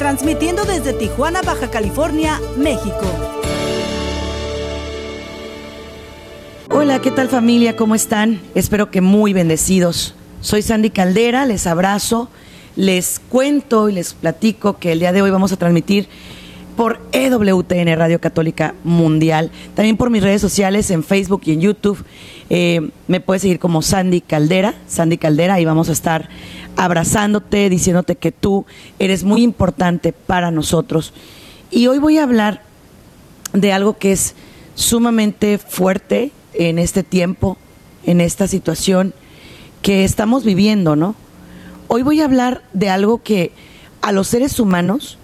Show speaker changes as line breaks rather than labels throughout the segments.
transmitiendo desde Tijuana, Baja California, México.
Hola, ¿qué tal familia? ¿Cómo están? Espero que muy bendecidos. Soy Sandy Caldera, les abrazo, les cuento y les platico que el día de hoy vamos a transmitir por EWTN Radio Católica Mundial, también por mis redes sociales en Facebook y en YouTube. Eh, me puedes seguir como Sandy Caldera, Sandy Caldera, y vamos a estar abrazándote, diciéndote que tú eres muy importante para nosotros. Y hoy voy a hablar de algo que es sumamente fuerte en este tiempo, en esta situación que estamos viviendo, ¿no? Hoy voy a hablar de algo que a los seres humanos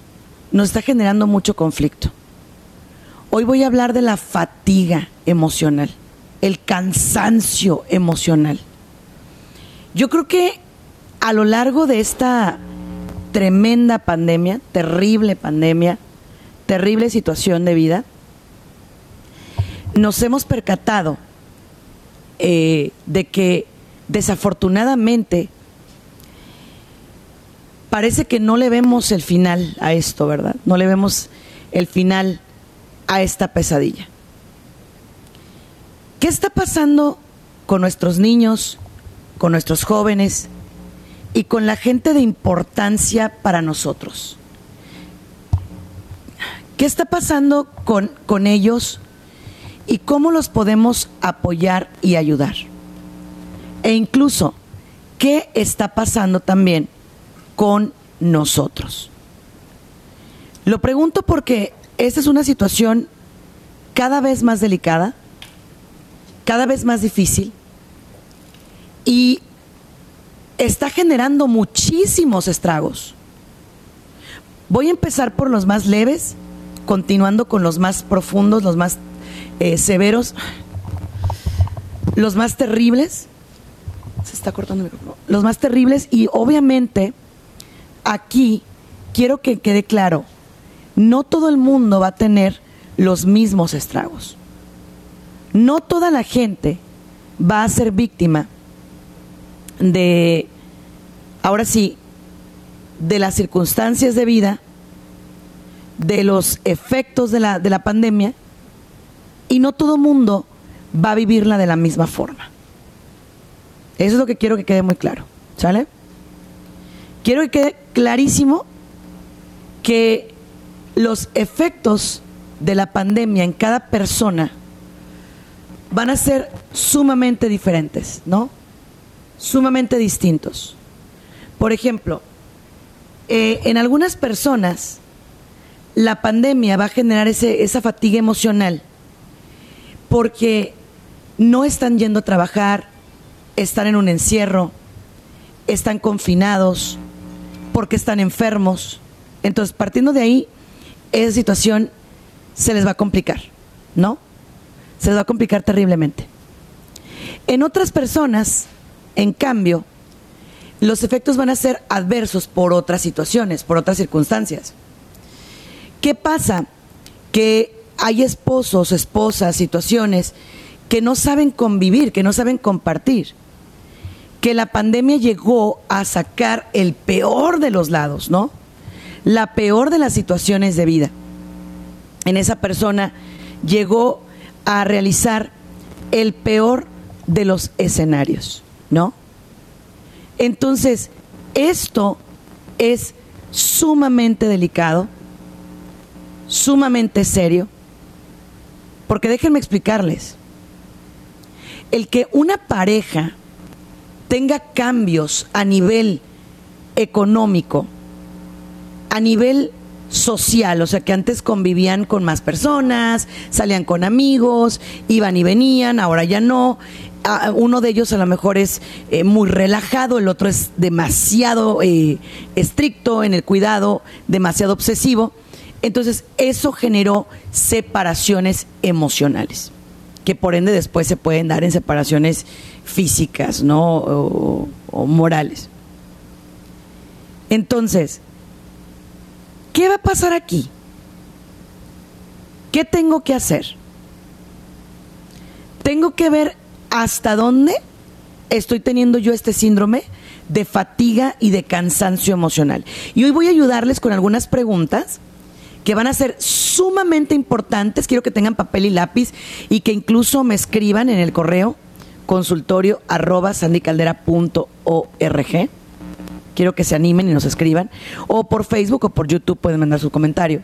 nos está generando mucho conflicto. Hoy voy a hablar de la fatiga emocional, el cansancio emocional. Yo creo que a lo largo de esta tremenda pandemia, terrible pandemia, terrible situación de vida, nos hemos percatado eh, de que desafortunadamente parece que no le vemos el final a esto, ¿verdad? No le vemos el final a esta pesadilla. ¿Qué está pasando con nuestros niños, con nuestros jóvenes y con la gente de importancia para nosotros? ¿Qué está pasando con, con ellos y cómo los podemos apoyar y ayudar? E incluso, ¿qué está pasando también con nosotros. Lo pregunto porque esta es una situación cada vez más delicada, cada vez más difícil y está generando muchísimos estragos. Voy a empezar por los más leves, continuando con los más profundos, los más eh, severos, los más terribles. Se está cortando el micrófono. Los más terribles y obviamente aquí quiero que quede claro, no todo el mundo va a tener los mismos estragos. No toda la gente va a ser víctima de, ahora sí, de las circunstancias de vida, de los efectos de la, de la pandemia, y no todo mundo va a vivirla de la misma forma. Eso es lo que quiero que quede muy claro. ¿Sale? Quiero que quede clarísimo que los efectos de la pandemia en cada persona van a ser sumamente diferentes, ¿no? Sumamente distintos. Por ejemplo, eh, en algunas personas la pandemia va a generar ese, esa fatiga emocional porque no están yendo a trabajar, están en un encierro, están confinados, porque están enfermos. Entonces, partiendo de ahí, esa situación se les va a complicar, ¿no? Se les va a complicar terriblemente. En otras personas, en cambio, los efectos van a ser adversos por otras situaciones, por otras circunstancias. ¿Qué pasa? Que hay esposos, esposas, situaciones que no saben convivir, que no saben compartir que la pandemia llegó a sacar el peor de los lados, ¿no? La peor de las situaciones de vida. En esa persona llegó a realizar el peor de los escenarios, ¿no? Entonces, esto es sumamente delicado, sumamente serio, porque déjenme explicarles, el que una pareja tenga cambios a nivel económico, a nivel social, o sea que antes convivían con más personas, salían con amigos, iban y venían, ahora ya no. Uno de ellos a lo mejor es eh, muy relajado, el otro es demasiado eh, estricto en el cuidado, demasiado obsesivo. Entonces, eso generó separaciones emocionales, que por ende después se pueden dar en separaciones físicas, ¿no? O morales. Entonces, ¿qué va a pasar aquí? ¿Qué tengo que hacer? Tengo que ver hasta dónde estoy teniendo yo este síndrome de fatiga y de cansancio emocional. Y hoy voy a ayudarles con algunas preguntas que van a ser sumamente importantes. Quiero que tengan papel y lápiz y que incluso me escriban en el correo consultorio arroba sandicaldera.org. Quiero que se animen y nos escriban. O por Facebook o por YouTube pueden mandar su comentario.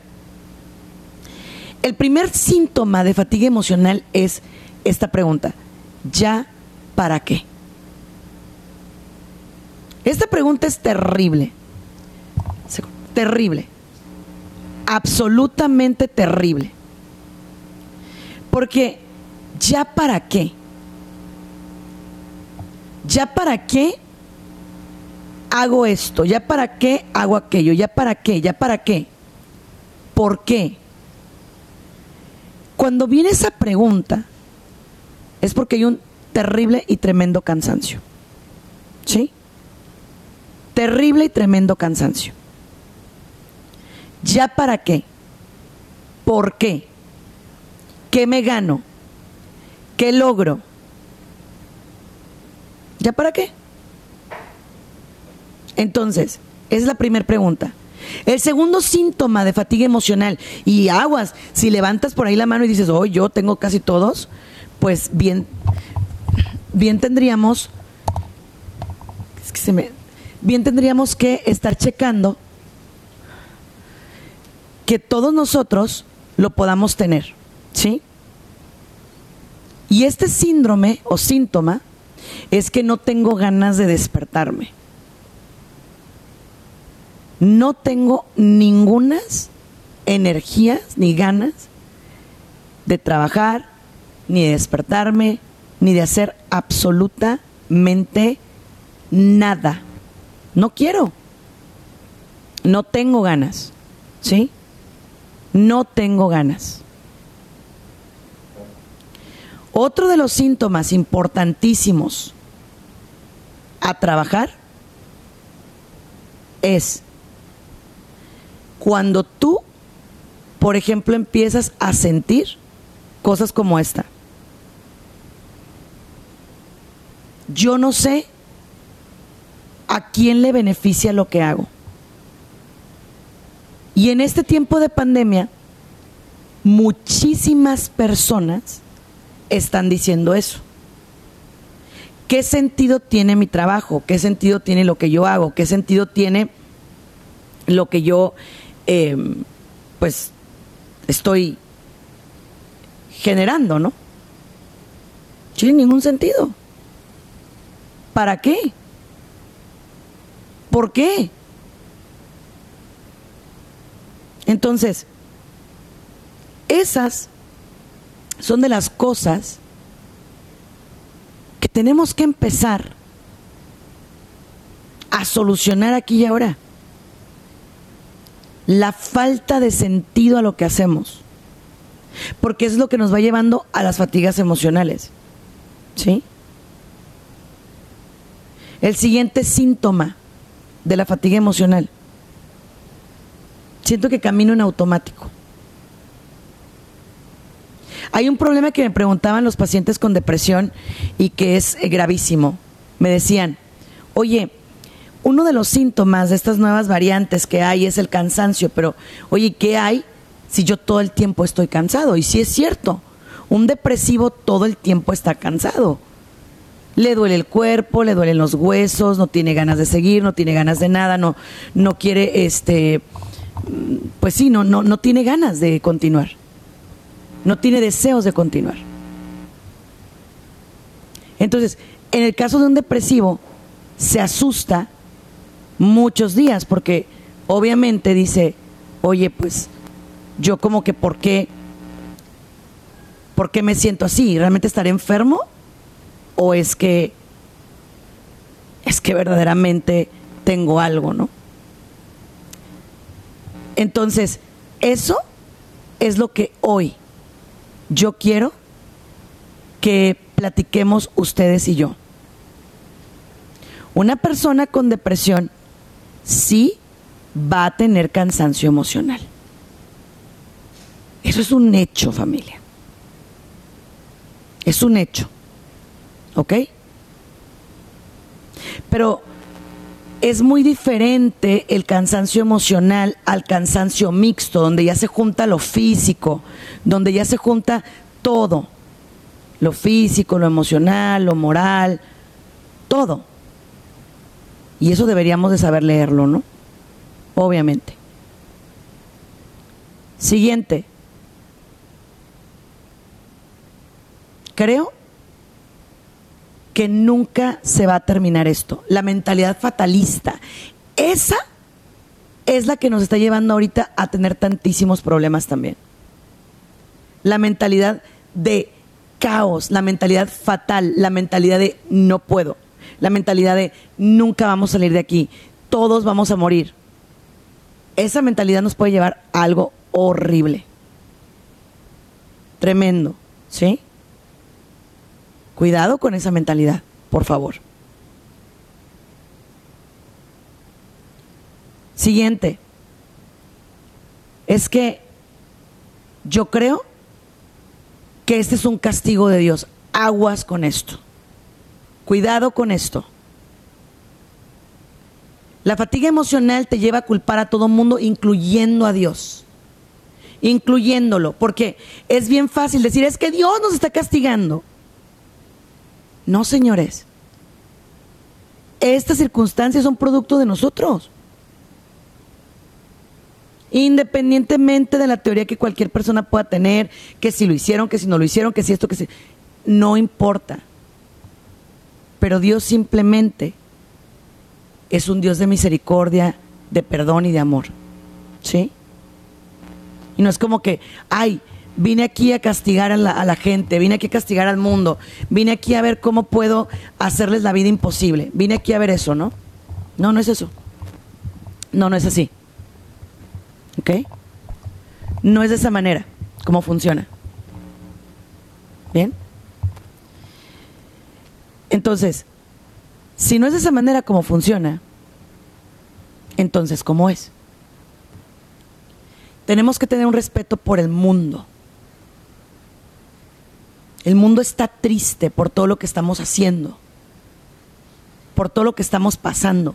El primer síntoma de fatiga emocional es esta pregunta. ¿Ya para qué? Esta pregunta es terrible. Terrible. Absolutamente terrible. Porque ya para qué? ¿Ya para qué hago esto? ¿Ya para qué hago aquello? ¿Ya para qué? ¿Ya para qué? ¿Por qué? Cuando viene esa pregunta, es porque hay un terrible y tremendo cansancio. ¿Sí? Terrible y tremendo cansancio. ¿Ya para qué? ¿Por qué? ¿Qué me gano? ¿Qué logro? ¿Ya para qué? Entonces, es la primera pregunta. El segundo síntoma de fatiga emocional, y aguas, si levantas por ahí la mano y dices, oh, yo tengo casi todos, pues bien, bien tendríamos, que bien tendríamos que estar checando que todos nosotros lo podamos tener, ¿sí? Y este síndrome o síntoma es que no tengo ganas de despertarme. No tengo ningunas energías ni ganas de trabajar, ni de despertarme, ni de hacer absolutamente nada. No quiero. No tengo ganas. ¿Sí? No tengo ganas. Otro de los síntomas importantísimos a trabajar es cuando tú, por ejemplo, empiezas a sentir cosas como esta. Yo no sé a quién le beneficia lo que hago. Y en este tiempo de pandemia, muchísimas personas están diciendo eso. ¿Qué sentido tiene mi trabajo? ¿Qué sentido tiene lo que yo hago? ¿Qué sentido tiene lo que yo, em, pues, estoy generando, no? Tiene ningún sentido. ¿Para qué? ¿Por qué? Entonces, esas son de las cosas que tenemos que empezar a solucionar aquí y ahora. La falta de sentido a lo que hacemos. Porque es lo que nos va llevando a las fatigas emocionales. ¿Sí? El siguiente síntoma de la fatiga emocional. Siento que camino en automático. Hay un problema que me preguntaban los pacientes con depresión y que es eh, gravísimo. Me decían, oye, uno de los síntomas de estas nuevas variantes que hay es el cansancio, pero oye, ¿qué hay si yo todo el tiempo estoy cansado? Y sí es cierto, un depresivo todo el tiempo está cansado le duele el cuerpo, le duelen los huesos, no tiene ganas de seguir, no tiene ganas de nada, no, no quiere, este, pues sí, no, no, no tiene ganas de continuar, no tiene deseos de continuar. Entonces, en el caso de un depresivo, se asusta muchos días porque obviamente dice, oye, pues yo como que, ¿por qué? ¿Por qué me siento así? ¿Realmente estaré enfermo? o es que es que verdaderamente tengo algo, ¿no? Entonces, Eso es lo que hoy yo quiero que platiquemos ustedes y yo. Una persona con depresión sí va a tener cansancio emocional. Eso es un hecho, familia. Es un hecho. ¿Ok? Pero es muy diferente el cansancio emocional al cansancio mixto, donde ya se junta lo físico, donde ya se junta todo, lo físico, lo emocional, lo moral, todo. Y eso deberíamos de saber leerlo, ¿no? Obviamente. Siguiente. Creo que nunca se va a terminar esto. La mentalidad fatalista. Esa es la que nos está llevando ahorita a tener tantísimos problemas también. La mentalidad de caos, la mentalidad fatal, la mentalidad de no puedo, la mentalidad de nunca vamos a salir de aquí, todos vamos a morir. Esa mentalidad nos puede llevar a algo horrible. Tremendo, ¿sí? Cuidado con esa mentalidad, por favor. Siguiente. Es que yo creo que este es un castigo de Dios. Aguas con esto. Cuidado con esto. La fatiga emocional te lleva a culpar a todo mundo, incluyendo a Dios. Incluyéndolo. Porque es bien fácil decir, es que Dios nos está castigando. No, señores. Estas circunstancias son producto de nosotros. Independientemente de la teoría que cualquier persona pueda tener, que si lo hicieron, que si no lo hicieron, que si esto, que si... No importa. Pero Dios simplemente es un Dios de misericordia, de perdón y de amor. ¿Sí? Y no es como que, ay, vine aquí a castigar a la, gente, vine aquí a castigar al mundo, vine aquí a ver cómo puedo hacerles la vida imposible, vine aquí a ver eso, ¿no? No, no es eso. No, no es así. ¿Ok? No es de esa manera como funciona. ¿Bien? Entonces, si no es de esa manera como funciona, entonces, ¿cómo es? Tenemos que tener un respeto por el mundo. El mundo está triste por todo lo que estamos haciendo, por todo lo que estamos pasando,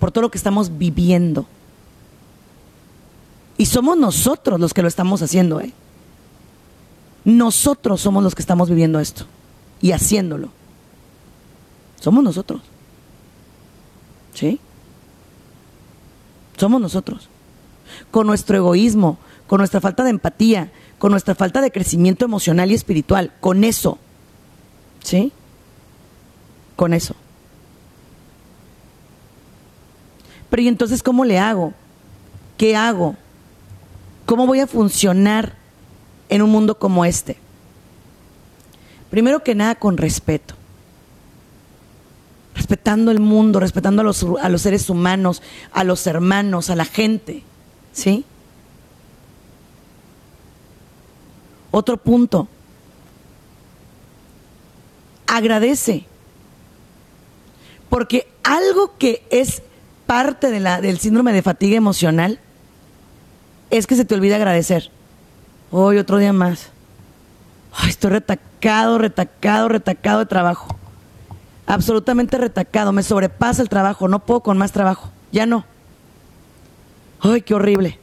por todo lo que estamos viviendo. Y somos nosotros los que lo estamos haciendo, ¿eh? Nosotros somos los que estamos viviendo esto y haciéndolo. Somos nosotros. ¿Sí? Somos nosotros. Con nuestro egoísmo, con nuestra falta de empatía, con nuestra falta de crecimiento emocional y espiritual, con eso. ¿Sí? Con eso. Pero ¿y entonces cómo le hago? ¿Qué hago? ¿Cómo voy a funcionar en un mundo como este? Primero que nada, con respeto. Respetando el mundo, respetando a los, a los seres humanos, a los hermanos, a la gente. ¿Sí? Otro punto. Agradece. Porque algo que es parte de la, del síndrome de fatiga emocional es que se te olvida agradecer. Hoy otro día más. estoy retacado, retacado, retacado de trabajo. Absolutamente retacado. Me sobrepasa el trabajo. No puedo con más trabajo. Ya no. Ay, qué horrible.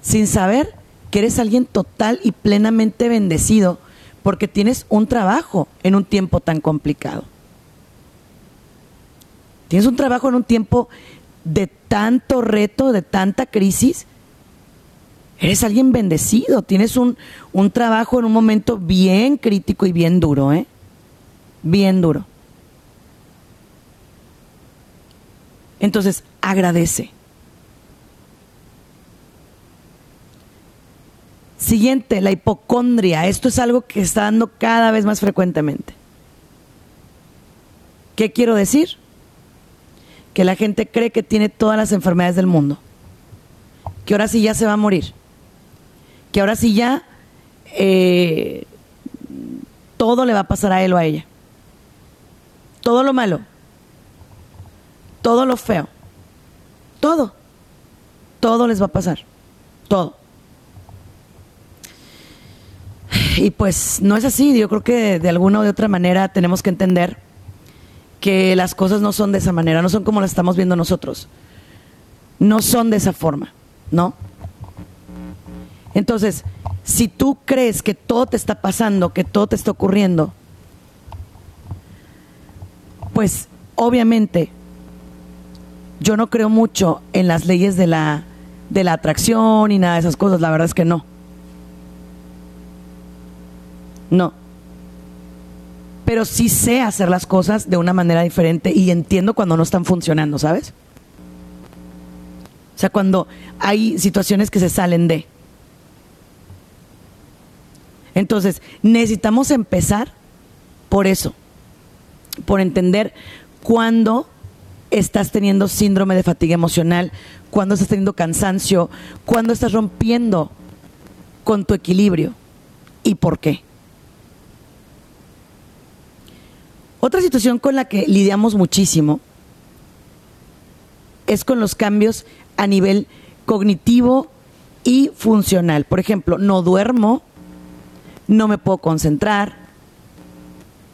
Sin saber que eres alguien total y plenamente bendecido porque tienes un trabajo en un tiempo tan complicado. Tienes un trabajo en un tiempo de tanto reto, de tanta crisis. Eres alguien bendecido, tienes un, un trabajo en un momento bien crítico y bien duro, ¿eh? Bien duro. Entonces, agradece. Siguiente, la hipocondria. Esto es algo que está dando cada vez más frecuentemente. ¿Qué quiero decir? Que la gente cree que tiene todas las enfermedades del mundo. que ahora sí ya se va a morir, que ahora sí ya eh, todo le va a pasar a él o a ella. Todo lo malo, todo lo feo, todo, todo les va a pasar, todo. Y pues no es así, yo creo que de alguna u de otra manera tenemos que entender que las cosas no son de esa manera, no son como las estamos viendo nosotros, no son de esa forma, ¿no? Entonces, si tú crees que todo te está pasando, que todo te está ocurriendo, pues obviamente yo no creo mucho en las leyes de la, de la atracción y nada de esas cosas, la verdad es que no. No. Pero sí sé hacer las cosas de una manera diferente y entiendo cuando no están funcionando, ¿sabes? O sea, cuando hay situaciones que se salen de. Entonces, necesitamos empezar por eso, por entender cuándo estás teniendo síndrome de fatiga emocional, cuándo estás teniendo cansancio, cuándo estás rompiendo con tu equilibrio y por qué. Otra situación con la que lidiamos muchísimo es con los cambios a nivel cognitivo y funcional. Por ejemplo, no duermo, no me puedo concentrar,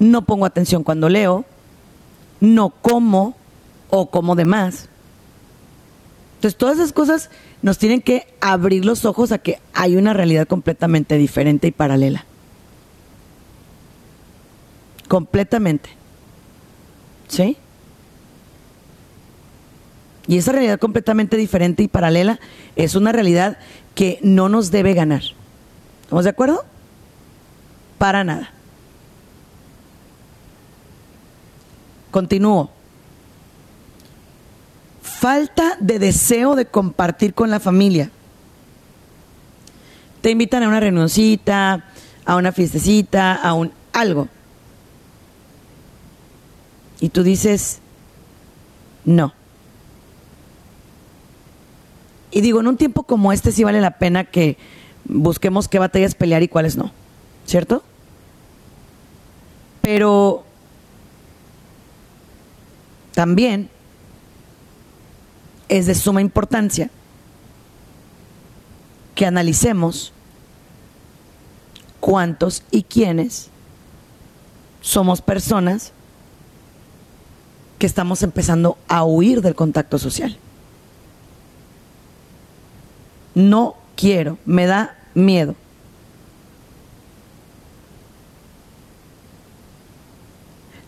no pongo atención cuando leo, no como o como de más. Entonces, todas esas cosas nos tienen que abrir los ojos a que hay una realidad completamente diferente y paralela. Completamente. ¿Sí? Y esa realidad completamente diferente y paralela es una realidad que no nos debe ganar. ¿Estamos de acuerdo? Para nada. Continúo. Falta de deseo de compartir con la familia. Te invitan a una reunioncita, a una fiestecita, a un algo y tú dices, no. Y digo, en un tiempo como este sí vale la pena que busquemos qué batallas pelear y cuáles no, ¿cierto? Pero también es de suma importancia que analicemos cuántos y quiénes somos personas que estamos empezando a huir del contacto social. No quiero, me da miedo.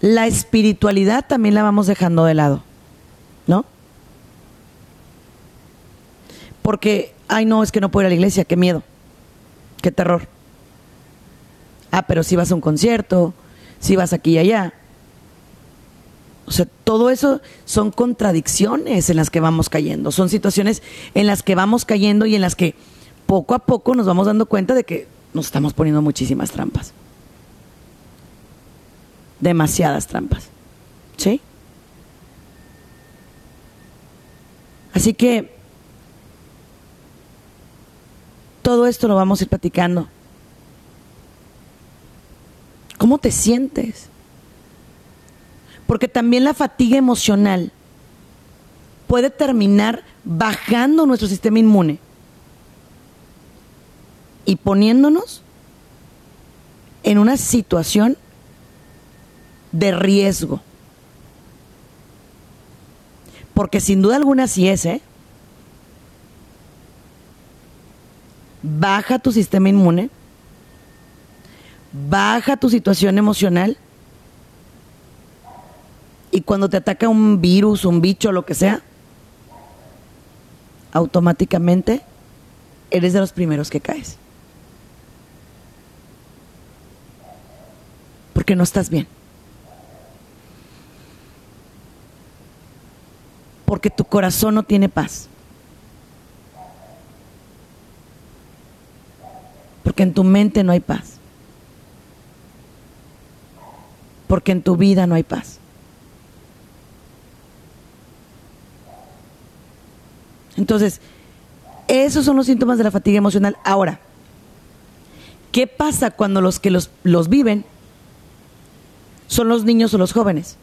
La espiritualidad también la vamos dejando de lado, ¿no? Porque, ay no, es que no puedo ir a la iglesia, qué miedo, qué terror. Ah, pero si vas a un concierto, si vas aquí y allá, o sea, todo eso son contradicciones en las que vamos cayendo, son situaciones en las que vamos cayendo y en las que poco a poco nos vamos dando cuenta de que nos estamos poniendo muchísimas trampas. Demasiadas trampas. ¿Sí? Así que todo esto lo vamos a ir platicando. ¿Cómo te sientes? Porque también la fatiga emocional puede terminar bajando nuestro sistema inmune y poniéndonos en una situación de riesgo. Porque sin duda alguna sí es, ¿eh? Baja tu sistema inmune, baja tu situación emocional y cuando te ataca un virus, un bicho, lo que sea, automáticamente eres de los primeros que caes. Porque no estás bien. Porque tu corazón no tiene paz. Porque en tu mente no hay paz. Porque en tu vida no hay paz. Entonces, Esos son los síntomas de la fatiga emocional. Ahora, ¿qué pasa cuando los que los, los viven son los niños o los jóvenes?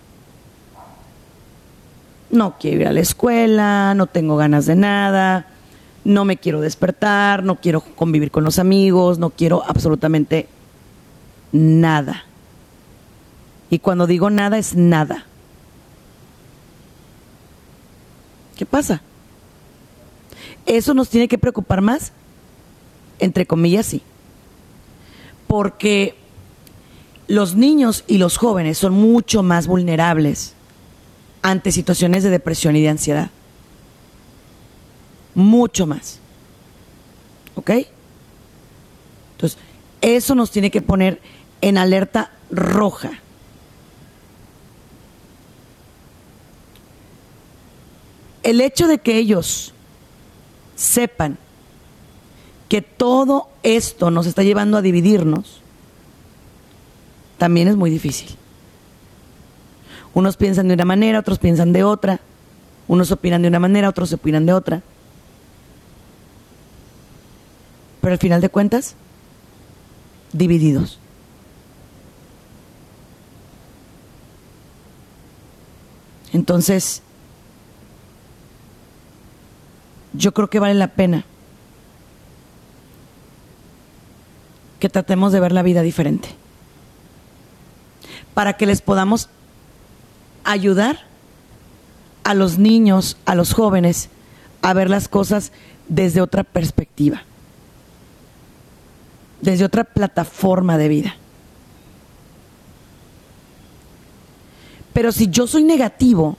No quiero ir a la escuela, no tengo ganas de nada, no me quiero despertar, no quiero convivir con los amigos, no quiero absolutamente nada. Y cuando digo nada es nada. ¿Qué pasa? ¿Eso nos tiene que preocupar más? Entre comillas, sí. Porque los niños y los jóvenes son mucho más vulnerables ante situaciones de depresión y de ansiedad. Mucho más. ¿Ok? Entonces, eso nos tiene que poner en alerta roja. El hecho de que ellos sepan que todo esto nos está llevando a dividirnos, también es muy difícil. Unos piensan de una manera, otros piensan de otra. Unos opinan de una manera, otros opinan de otra. Pero al final de cuentas, divididos. Entonces, yo creo que vale la pena que tratemos de ver la vida diferente. Para que les podamos ayudar a los niños, a los jóvenes, a ver las cosas desde otra perspectiva, desde otra plataforma de vida. Pero si yo soy negativo,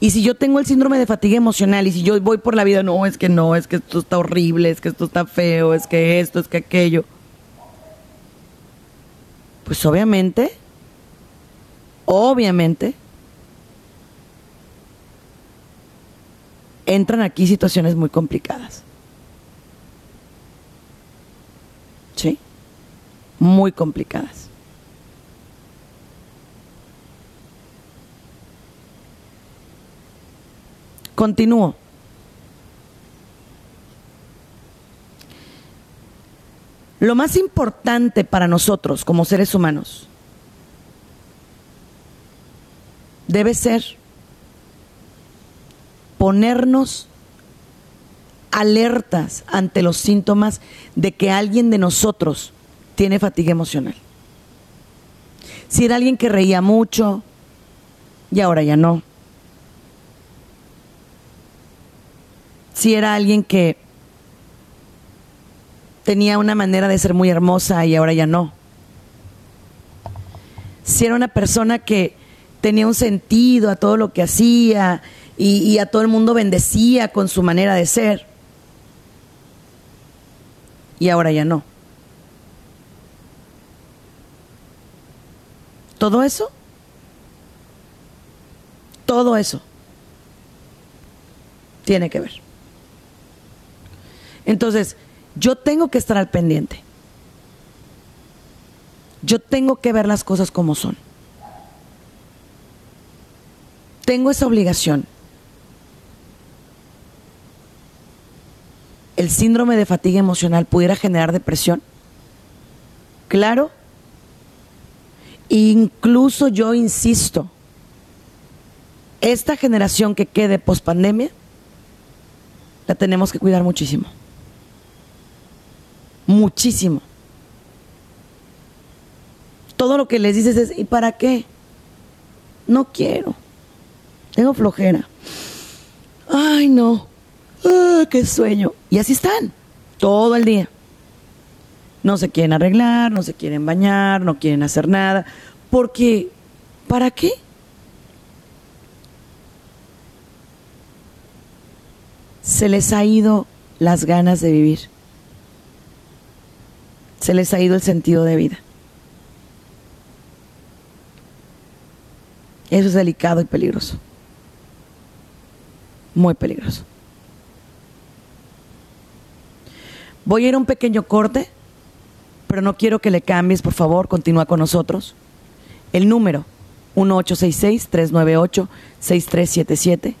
y si yo tengo el síndrome de fatiga emocional y si yo voy por la vida, no, es que no, es que esto está horrible, es que esto está feo, es que esto, es que aquello. Pues obviamente, obviamente, entran aquí situaciones muy complicadas. ¿Sí? Muy complicadas. Continúo. Lo más importante para nosotros como seres humanos debe ser ponernos alertas ante los síntomas de que alguien de nosotros tiene fatiga emocional. Si era alguien que reía mucho y ahora ya no si era alguien que tenía una manera de ser muy hermosa y ahora ya no. Si era una persona que tenía un sentido a todo lo que hacía y, y a todo el mundo bendecía con su manera de ser. Y ahora ya no. Todo eso, todo eso tiene que ver. Entonces, yo tengo que estar al pendiente. Yo tengo que ver las cosas como son. Tengo esa obligación. ¿El síndrome de fatiga emocional pudiera generar depresión? Claro. Incluso yo insisto, esta generación que quede post pandemia, la tenemos que cuidar muchísimo muchísimo. Todo lo que les dices es, ¿y para qué? No quiero. Tengo flojera. Ay, no. Ah, qué sueño. Y así están, todo el día. No se quieren arreglar, no se quieren bañar, no quieren hacer nada. Porque, ¿para qué? Se les ha ido las ganas de vivir se les ha ido el sentido de vida. Eso es delicado y peligroso. Muy peligroso. Voy a ir a un pequeño corte, pero no quiero que le cambies, por favor, continúa con nosotros. El número 1866-398-6377,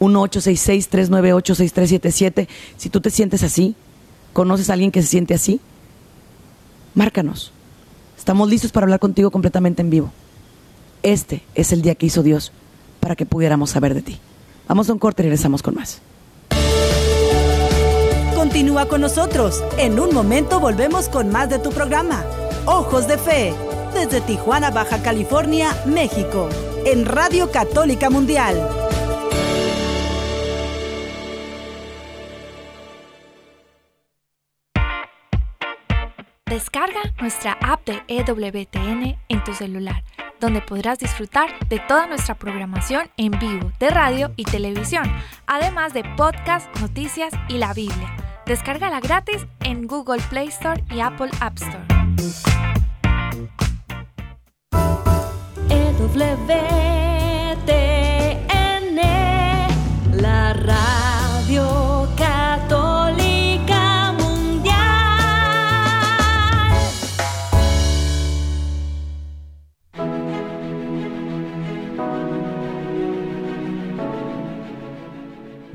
1-866-398-6377. Si tú te sientes así, conoces a alguien que se siente así, márcanos. Estamos listos para hablar contigo completamente en vivo. Este es el día que hizo Dios para que pudiéramos saber de ti. Vamos a un corte y regresamos con más.
Continúa con nosotros. En un momento volvemos con más de tu programa. Ojos de Fe, desde Tijuana, Baja California, México, en Radio Católica Mundial.
Descarga nuestra app de EWTN en tu celular, donde podrás disfrutar de toda nuestra programación en vivo de radio y televisión, además de podcast, noticias y la Biblia. Descárgala gratis en Google Play Store y Apple App Store.
EWTN,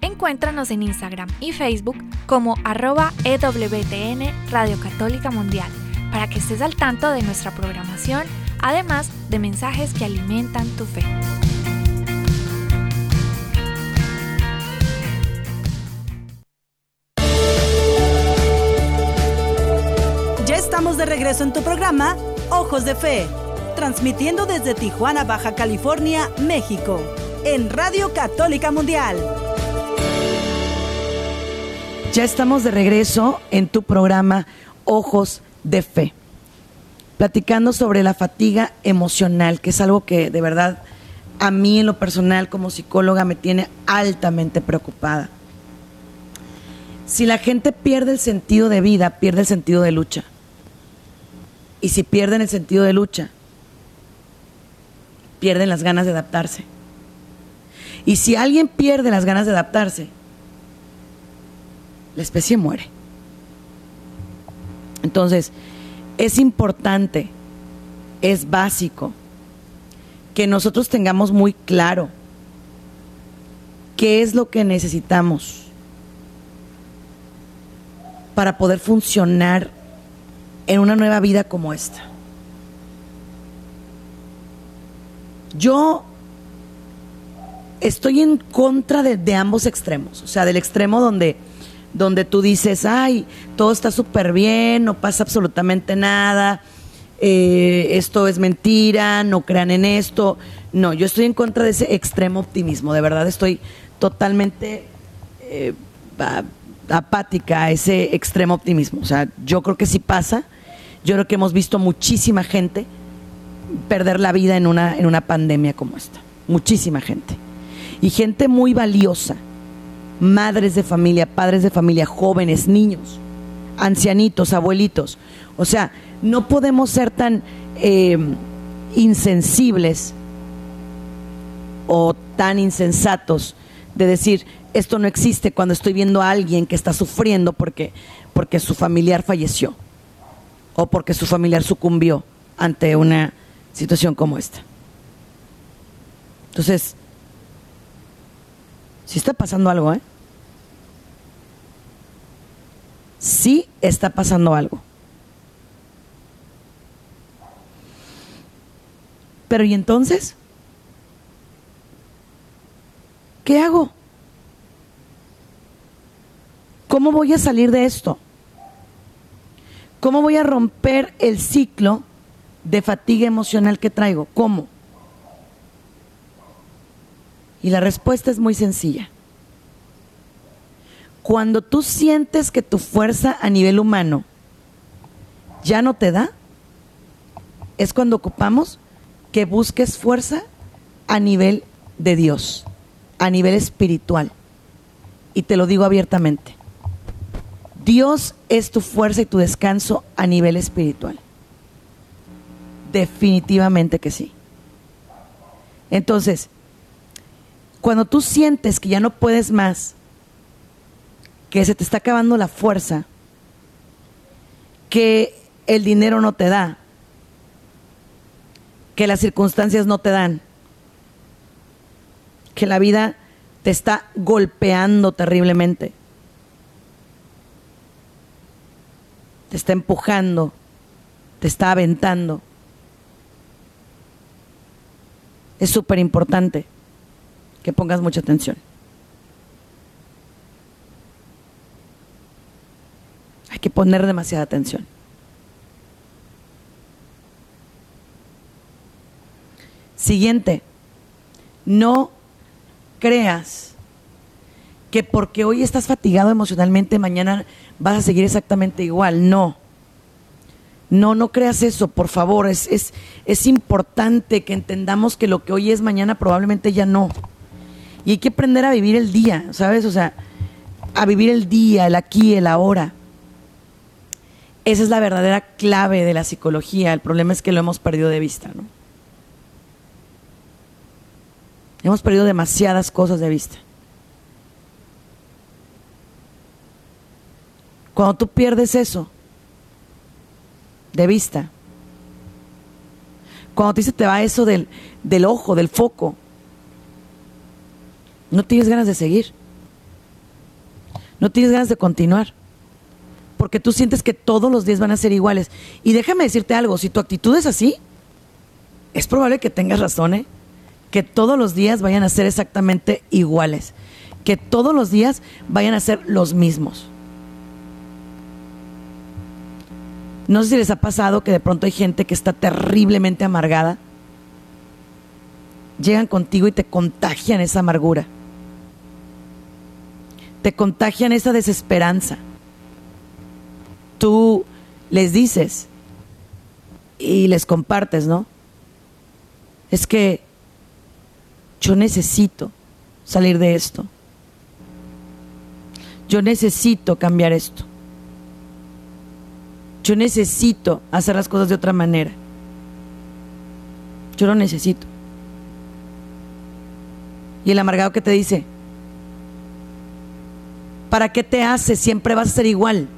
Encuéntranos en Instagram y Facebook como arroba EWTN Radio Católica Mundial para que estés al tanto de nuestra programación, además de mensajes que alimentan tu fe.
Ya estamos de regreso en tu programa Ojos de Fe, transmitiendo desde Tijuana, Baja California, México, en Radio Católica Mundial.
Ya estamos de regreso en tu programa Ojos de Fe, platicando sobre la fatiga emocional, que es algo que de verdad a mí en lo personal como psicóloga me tiene altamente preocupada. Si la gente pierde el sentido de vida, pierde el sentido de lucha. Y si pierden el sentido de lucha, pierden las ganas de adaptarse. Y si alguien pierde las ganas de adaptarse, la especie muere. Entonces, es importante, es básico, que nosotros tengamos muy claro qué es lo que necesitamos para poder funcionar en una nueva vida como esta. Yo estoy en contra de, ambos extremos, o sea, del extremo donde donde tú dices, ay, todo está súper bien, no pasa absolutamente nada, eh, esto es mentira, no crean en esto. No, yo estoy en contra de ese extremo optimismo, de verdad estoy totalmente eh, apática a ese extremo optimismo. O sea, yo creo que sí pasa, yo creo que hemos visto muchísima gente perder la vida en una, en una pandemia como esta, muchísima gente. Y gente muy valiosa, madres de familia, padres de familia, jóvenes, niños, ancianitos, abuelitos. O sea, no podemos ser tan eh, insensibles o tan insensatos de decir esto no existe cuando estoy viendo a alguien que está sufriendo porque, porque su familiar falleció o porque su familiar sucumbió ante una situación como esta. Entonces, sí está pasando algo, ¿eh? Sí está pasando algo. Pero ¿y entonces? ¿Qué hago? ¿Cómo voy a salir de esto? ¿Cómo voy a romper el ciclo de fatiga emocional que traigo? ¿Cómo? Y la respuesta es muy sencilla. Cuando tú sientes que tu fuerza a nivel humano ya no te da, es cuando ocupamos que busques fuerza a nivel de Dios, a nivel espiritual. Y te lo digo abiertamente. Dios es tu fuerza y tu descanso a nivel espiritual. Definitivamente que sí. Entonces, cuando tú sientes que ya no puedes más, que se te está acabando la fuerza, que el dinero no te da, que las circunstancias no te dan, que la vida te está golpeando terriblemente, te está empujando, te está aventando. Es súper importante que pongas mucha atención. Hay que poner demasiada atención. Siguiente, no creas que porque hoy estás fatigado emocionalmente, mañana vas a seguir exactamente igual. No. No, no creas eso, por favor. Es, es, es importante que entendamos que lo que hoy es mañana probablemente ya no. Y hay que aprender a vivir el día, ¿sabes? O sea, a vivir el día, el aquí, el ahora. Esa es la verdadera clave de la psicología. El problema es que lo hemos perdido de vista, ¿no? Hemos perdido demasiadas cosas de vista. Cuando tú pierdes eso de vista, cuando te, se te va eso del, del ojo, del foco, no tienes ganas de seguir. No tienes ganas de continuar. Porque tú sientes que todos los días van a ser iguales. Y déjame decirte algo, si tu actitud es así, es probable que tengas razón, ¿eh? Que todos los días vayan a ser exactamente iguales. Que todos los días vayan a ser los mismos. No sé si les ha pasado que de pronto hay gente que está terriblemente amargada. Llegan contigo y te contagian esa amargura. Te contagian esa desesperanza. Tú les dices y les compartes, ¿no? Es que yo necesito salir de esto. Yo necesito cambiar esto. Yo necesito hacer las cosas de otra manera. Yo lo necesito. Y el amargado que te dice, ¿para qué te hace? Siempre vas a ser igual.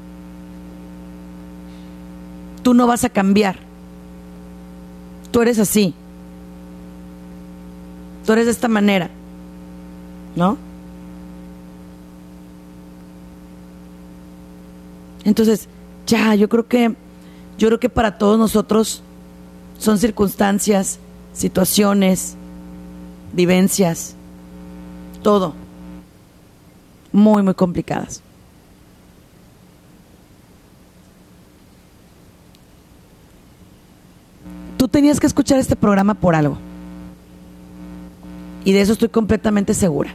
Tú no vas a cambiar. Tú eres así. Tú eres de esta manera. ¿No? Entonces, ya, yo creo que, yo creo que para todos nosotros son circunstancias, situaciones, vivencias, todo, muy, muy complicadas. Tú tenías que escuchar este programa por algo. Y de eso estoy completamente segura.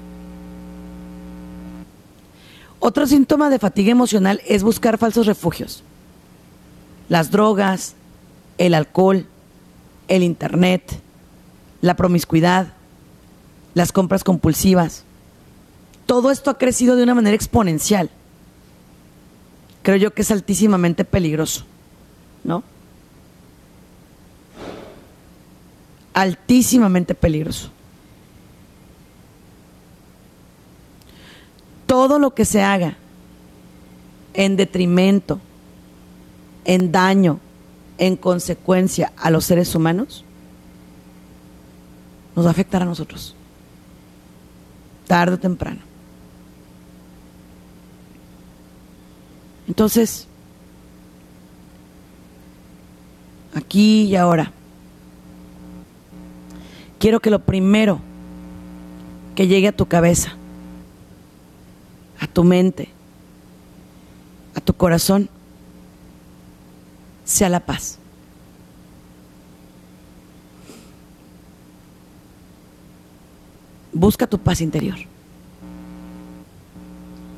Otro síntoma de fatiga emocional es buscar falsos refugios. Las drogas, el alcohol, el internet, la promiscuidad, las compras compulsivas. Todo esto ha crecido de una manera exponencial. Creo yo que es altísimamente peligroso, ¿no? Altísimamente peligroso. todo lo que se haga en detrimento, en daño, en consecuencia a los seres humanos, nos va a afectar a nosotros, tarde o temprano. Entonces, aquí y ahora, quiero que lo primero que llegue a tu cabeza tu mente, corazón sea la paz. Busca tu paz interior.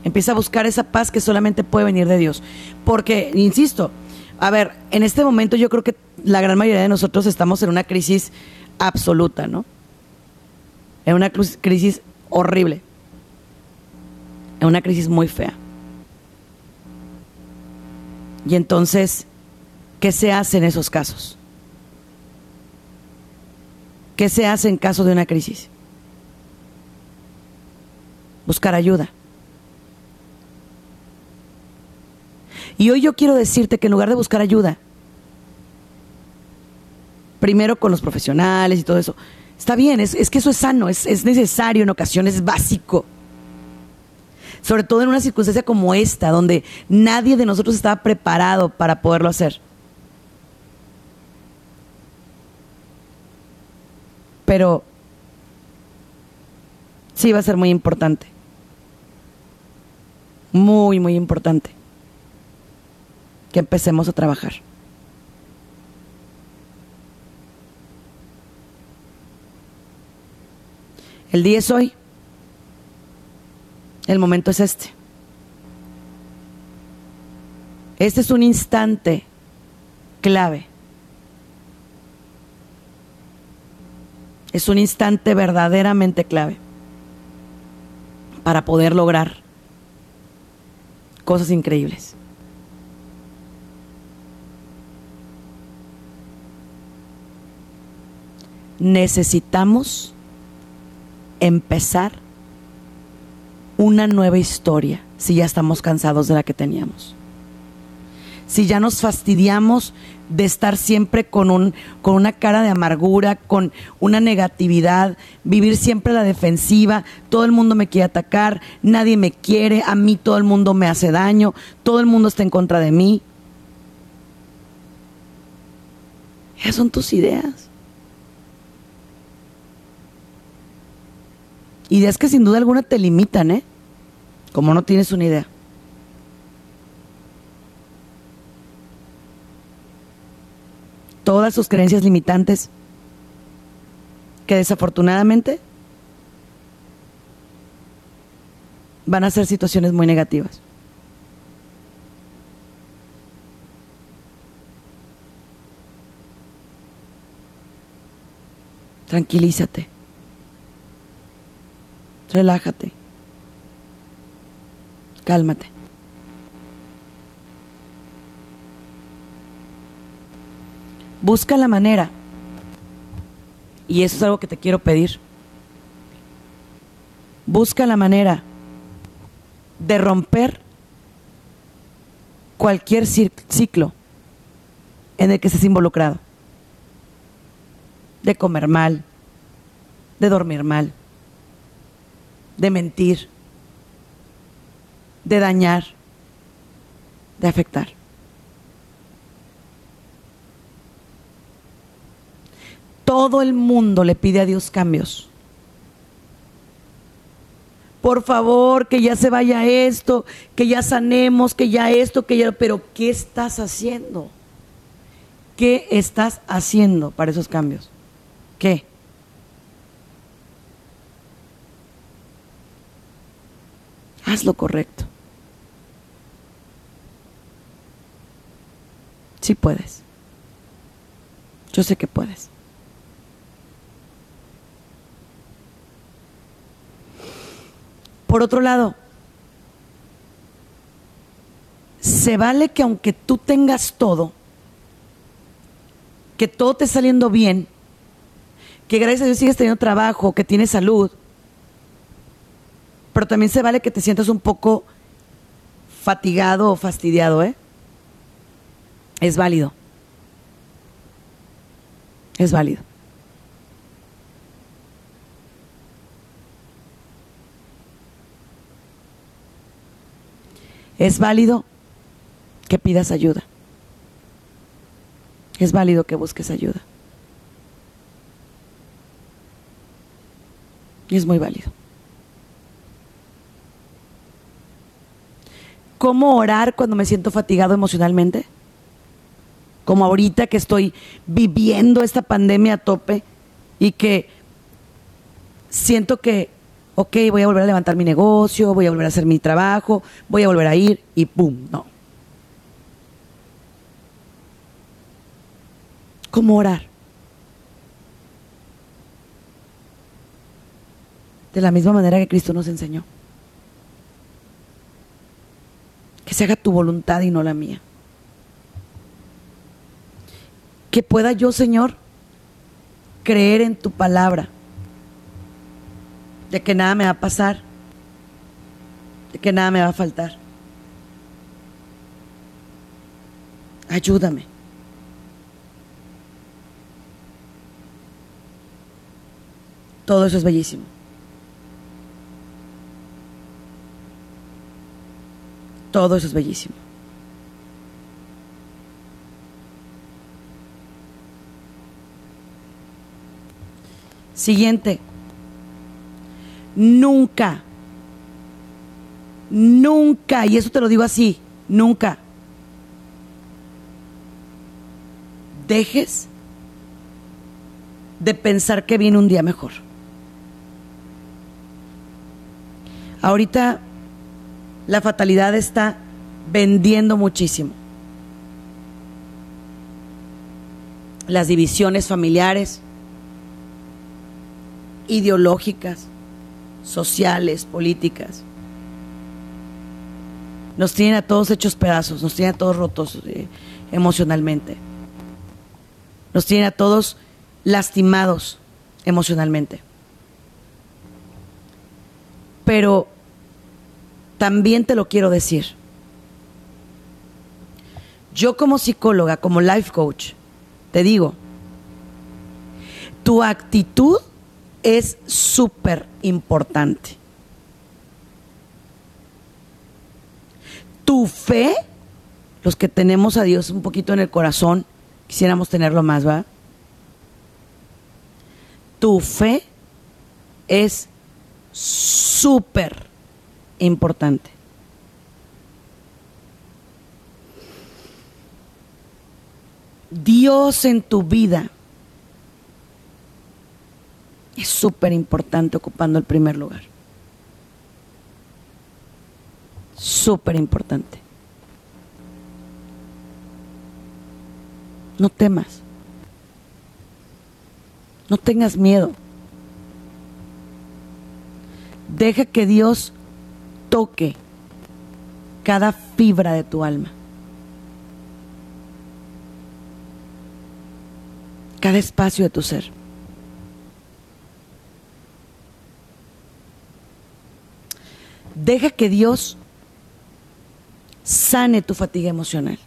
Empieza a buscar esa paz que solamente puede venir de Dios. Porque, insisto, a ver, en este momento yo creo que la gran mayoría de nosotros estamos en una crisis absoluta, ¿no? En una crisis horrible. En una crisis muy fea. Y entonces, ¿qué se hace en esos casos? ¿Qué se hace en caso de una crisis? Buscar ayuda. Y hoy yo quiero decirte que en lugar de buscar ayuda, primero con los profesionales y todo eso, está bien, es, que eso es sano, es, es necesario en ocasiones, es básico sobre todo en una circunstancia como esta, donde nadie de nosotros estaba preparado para poderlo hacer. Pero sí va a ser muy importante. Muy, muy importante. Que empecemos a trabajar. El día es hoy. El momento es este. Este es un instante clave. Es un instante verdaderamente clave para poder lograr cosas increíbles. Necesitamos empezar una nueva historia si ya estamos cansados de la que teníamos. Si ya nos fastidiamos de estar siempre con, un, con una cara de amargura, con una negatividad, vivir siempre la defensiva, todo el mundo me quiere atacar, nadie me quiere, a mí todo el mundo me hace daño, todo el mundo está en contra de mí. Esas son tus ideas. Ideas que sin duda alguna te limitan, ¿eh? Como no tienes una idea. Todas sus creencias limitantes que desafortunadamente van a ser situaciones muy negativas. Tranquilízate. Relájate. Cálmate. Busca la manera. Y eso es algo que te quiero pedir. Busca la manera de romper cualquier ciclo en el que estés involucrado. De comer mal, de dormir mal, de mentir, de dañar, de afectar. Todo el mundo le pide a Dios cambios. Por favor, que ya se vaya esto, que ya sanemos, que ya esto, que ya... Pero ¿qué estás haciendo? ¿Qué estás haciendo para esos cambios? ¿Qué? Haz lo correcto. Sí puedes. Yo sé que puedes. Por otro lado, se vale que aunque tú tengas todo, que todo te saliendo bien, que gracias a Dios sigues teniendo trabajo, que tienes salud, pero también se vale que te sientas un poco fatigado o fastidiado, ¿eh? Es válido. Es válido. Es válido que pidas ayuda. Es válido que busques ayuda. Y es muy válido. Cómo orar cuando me siento fatigado emocionalmente? Como ahorita que estoy viviendo esta pandemia a tope y que siento que, ok, voy a volver a levantar mi negocio, voy a volver a hacer mi trabajo, voy a volver a ir y ¡pum! No. ¿Cómo orar? De la misma manera que Cristo nos enseñó. Que se haga tu voluntad y no la mía. Que pueda yo, Señor, creer en tu palabra. De que nada me va a pasar. De que nada me va a faltar. Ayúdame. Todo eso es bellísimo. Todo eso es bellísimo. Siguiente. Nunca, nunca, y eso te lo digo así, nunca dejes de pensar que viene un día mejor. Ahorita la fatalidad está vendiendo muchísimo. Las divisiones familiares, ideológicas, sociales, políticas. Nos tienen a todos hechos pedazos, nos tienen a todos rotos eh, emocionalmente. Nos tienen a todos lastimados emocionalmente. Pero también te lo quiero decir. Yo como psicóloga, como life coach, te digo, tu actitud es súper importante. Tu fe, los que tenemos a Dios un poquito en el corazón, quisiéramos tenerlo más, ¿va? Tu fe es súper importante. Dios en tu vida es súper importante ocupando el primer lugar. Súper importante. No temas. No tengas miedo. Deja que Dios toque cada fibra de tu alma. Cada espacio de tu ser. Deja que Dios sane tu fatiga emocional.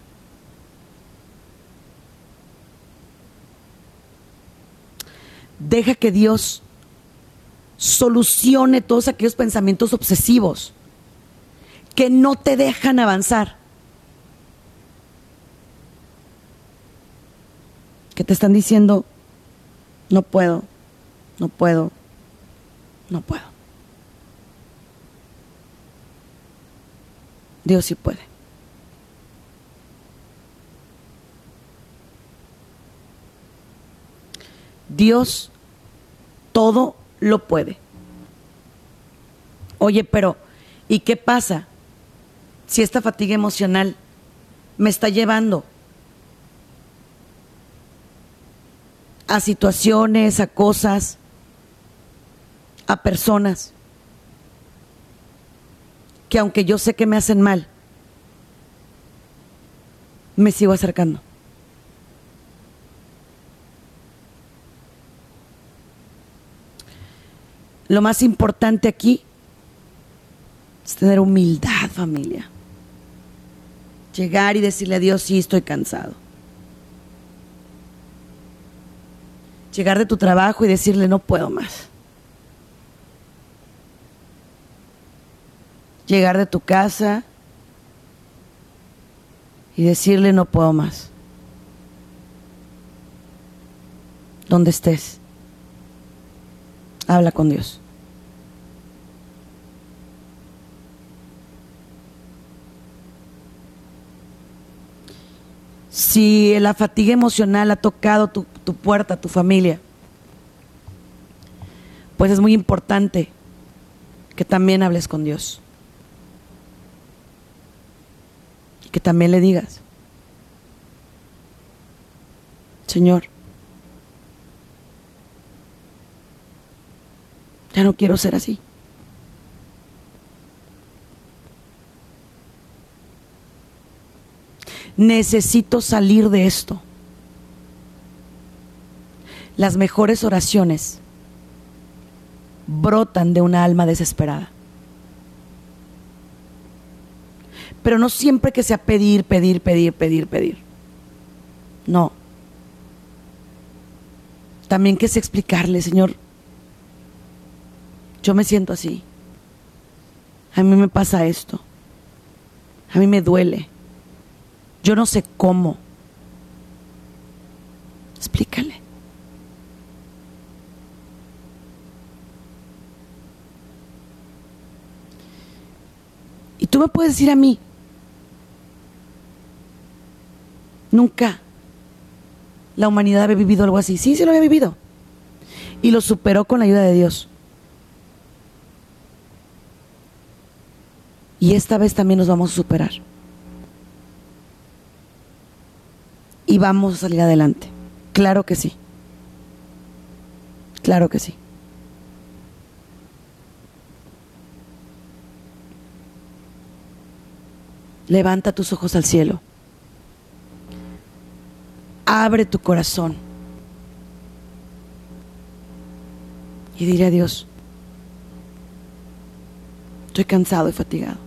Deja que Dios solucione todos aquellos pensamientos obsesivos que no te dejan avanzar. Que te están diciendo, no puedo, no puedo, no puedo. Dios sí puede. Dios todo lo puede. Oye, pero ¿y qué pasa si esta fatiga emocional me está llevando a situaciones, a cosas, a personas que aunque yo sé que me hacen mal, me sigo acercando. Lo más importante aquí es tener humildad, familia. Llegar y decirle a Dios, sí, estoy cansado. Llegar de tu trabajo y decirle, no puedo más. llegar de tu casa y decirle no puedo más. Donde estés, habla con Dios. Si la fatiga emocional ha tocado tu, tu puerta, tu familia, pues es muy importante que también hables con Dios. Que también le digas, Señor, ya no quiero ser así. Necesito salir de esto. Las mejores oraciones brotan de una alma desesperada. Pero no siempre que sea pedir, pedir, pedir, pedir, pedir. No. También que sea explicarle, Señor, yo me siento así. A mí me pasa esto. A mí me duele. Yo no sé cómo. Explícale. Y tú me puedes decir a mí, nunca la humanidad había vivido algo así. Sí, sí lo había vivido. Y lo superó con la ayuda de Dios. Y esta vez también nos vamos a superar. Y vamos a salir adelante. Claro que sí. Claro que sí. Levanta tus ojos al cielo. Abre tu corazón. Y dile a Dios, estoy cansado y fatigado.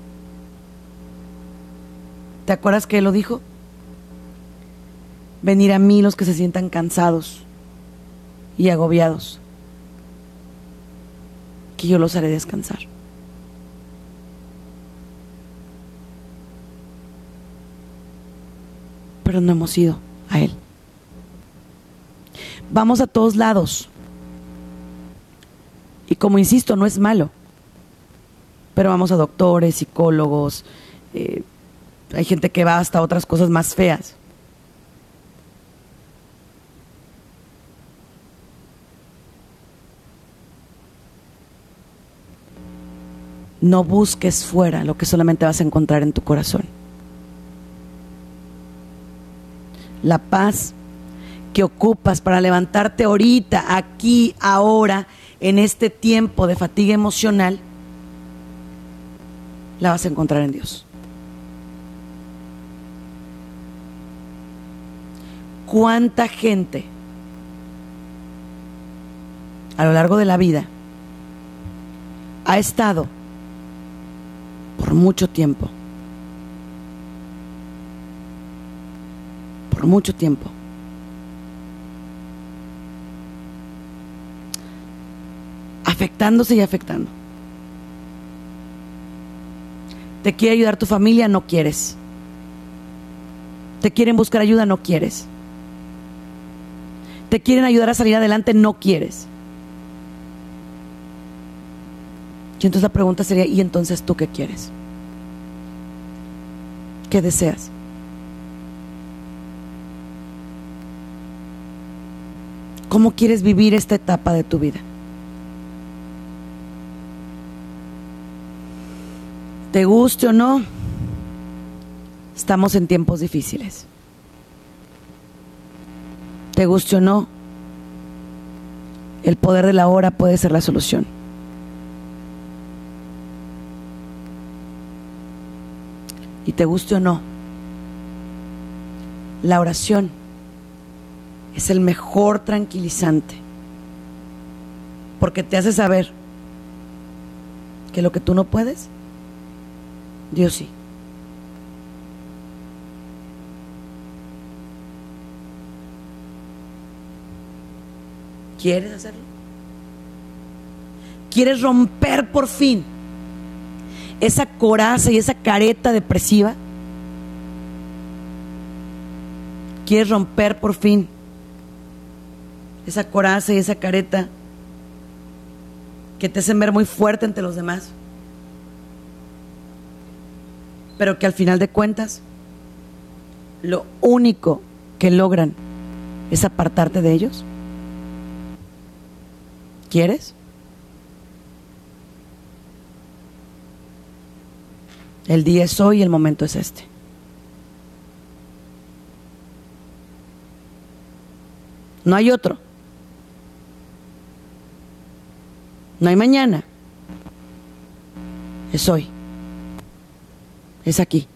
¿Te acuerdas que Él lo dijo? Venir a mí los que se sientan cansados y agobiados, que yo los haré descansar. Pero no hemos ido a Él. Vamos a todos lados. Y como insisto, no es malo. Pero vamos a doctores, psicólogos, eh, hay gente que va hasta otras cosas más feas. No busques fuera lo que solamente vas a encontrar en tu corazón. La paz que ocupas para levantarte ahorita, aquí, ahora, en este tiempo de fatiga emocional, la vas a encontrar en Dios. ¿Cuánta gente a lo largo de la vida ha estado por mucho tiempo? Por mucho tiempo. afectándose y afectando. Te quiere ayudar tu familia, no quieres. Te quieren buscar ayuda, no quieres. Te quieren ayudar a salir adelante, no quieres. Y entonces la pregunta sería, ¿y entonces tú qué quieres? ¿Qué deseas? ¿Cómo quieres vivir esta etapa de tu vida? Te guste o no, estamos en tiempos difíciles. Te guste o no, el poder de la hora puede ser la solución. Te guste o no, la oración es el mejor tranquilizante porque te hace saber que lo que tú no puedes, Dios sí. ¿Quieres hacerlo? ¿Quieres romper por fin esa coraza y esa careta depresiva? ¿Quieres romper por fin esa coraza y esa careta que te hacen ver muy fuerte ante los demás? pero que al final de cuentas lo único que logran es apartarte de ellos? ¿Quieres? El día es hoy y el momento es este. No hay otro. No hay mañana. Es hoy. Es aquí.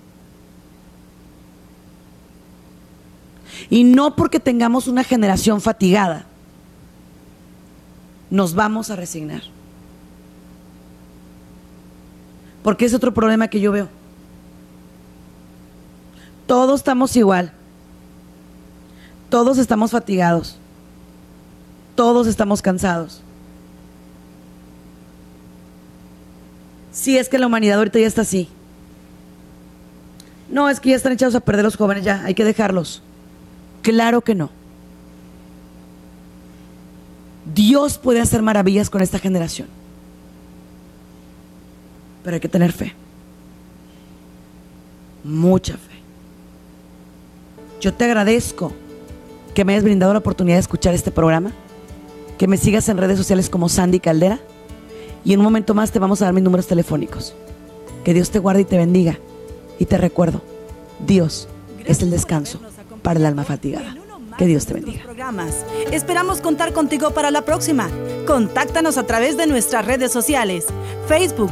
Y no porque tengamos una generación fatigada, nos vamos a resignar. Porque es otro problema que yo veo. Todos estamos igual. Todos estamos fatigados. Todos estamos cansados. Si es que la humanidad ahorita ya está así. No, es que ya están echados a perder los jóvenes, ya, hay que dejarlos. Claro que no. Dios puede hacer maravillas con esta generación. Pero hay que tener fe. Mucha fe. Yo te agradezco que me hayas brindado la oportunidad de escuchar este programa, que me sigas en redes sociales como Sandy Caldera y en un momento más te vamos a dar mis números telefónicos. Que Dios te guarde y te bendiga. Y te recuerdo, Dios es el descanso para el alma fatigada. Que Dios te bendiga.
Programas. Esperamos contar contigo para la próxima. Contáctanos a través de nuestras redes sociales, Facebook,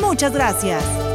Muchas gracias.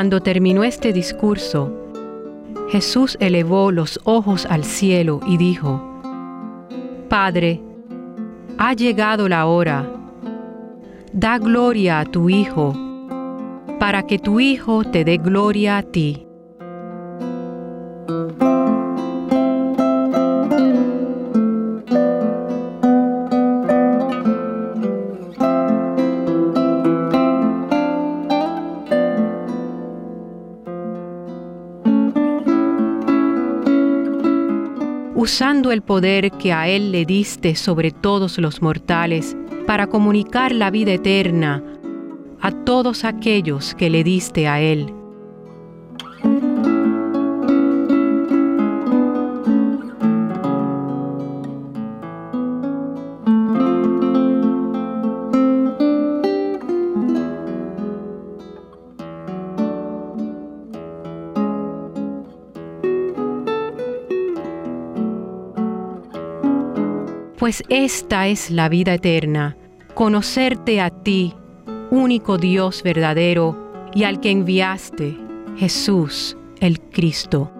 Cuando terminó este discurso, Jesús elevó los ojos al cielo y dijo, Padre, ha llegado la hora. Da gloria a tu Hijo, para que tu Hijo te dé gloria a ti. El poder que a Él le diste sobre todos los mortales, para comunicar la vida eterna a todos aquellos que le diste a Él. Pues esta es la vida eterna, conocerte a ti, único Dios verdadero, y al que enviaste, Jesús el Cristo.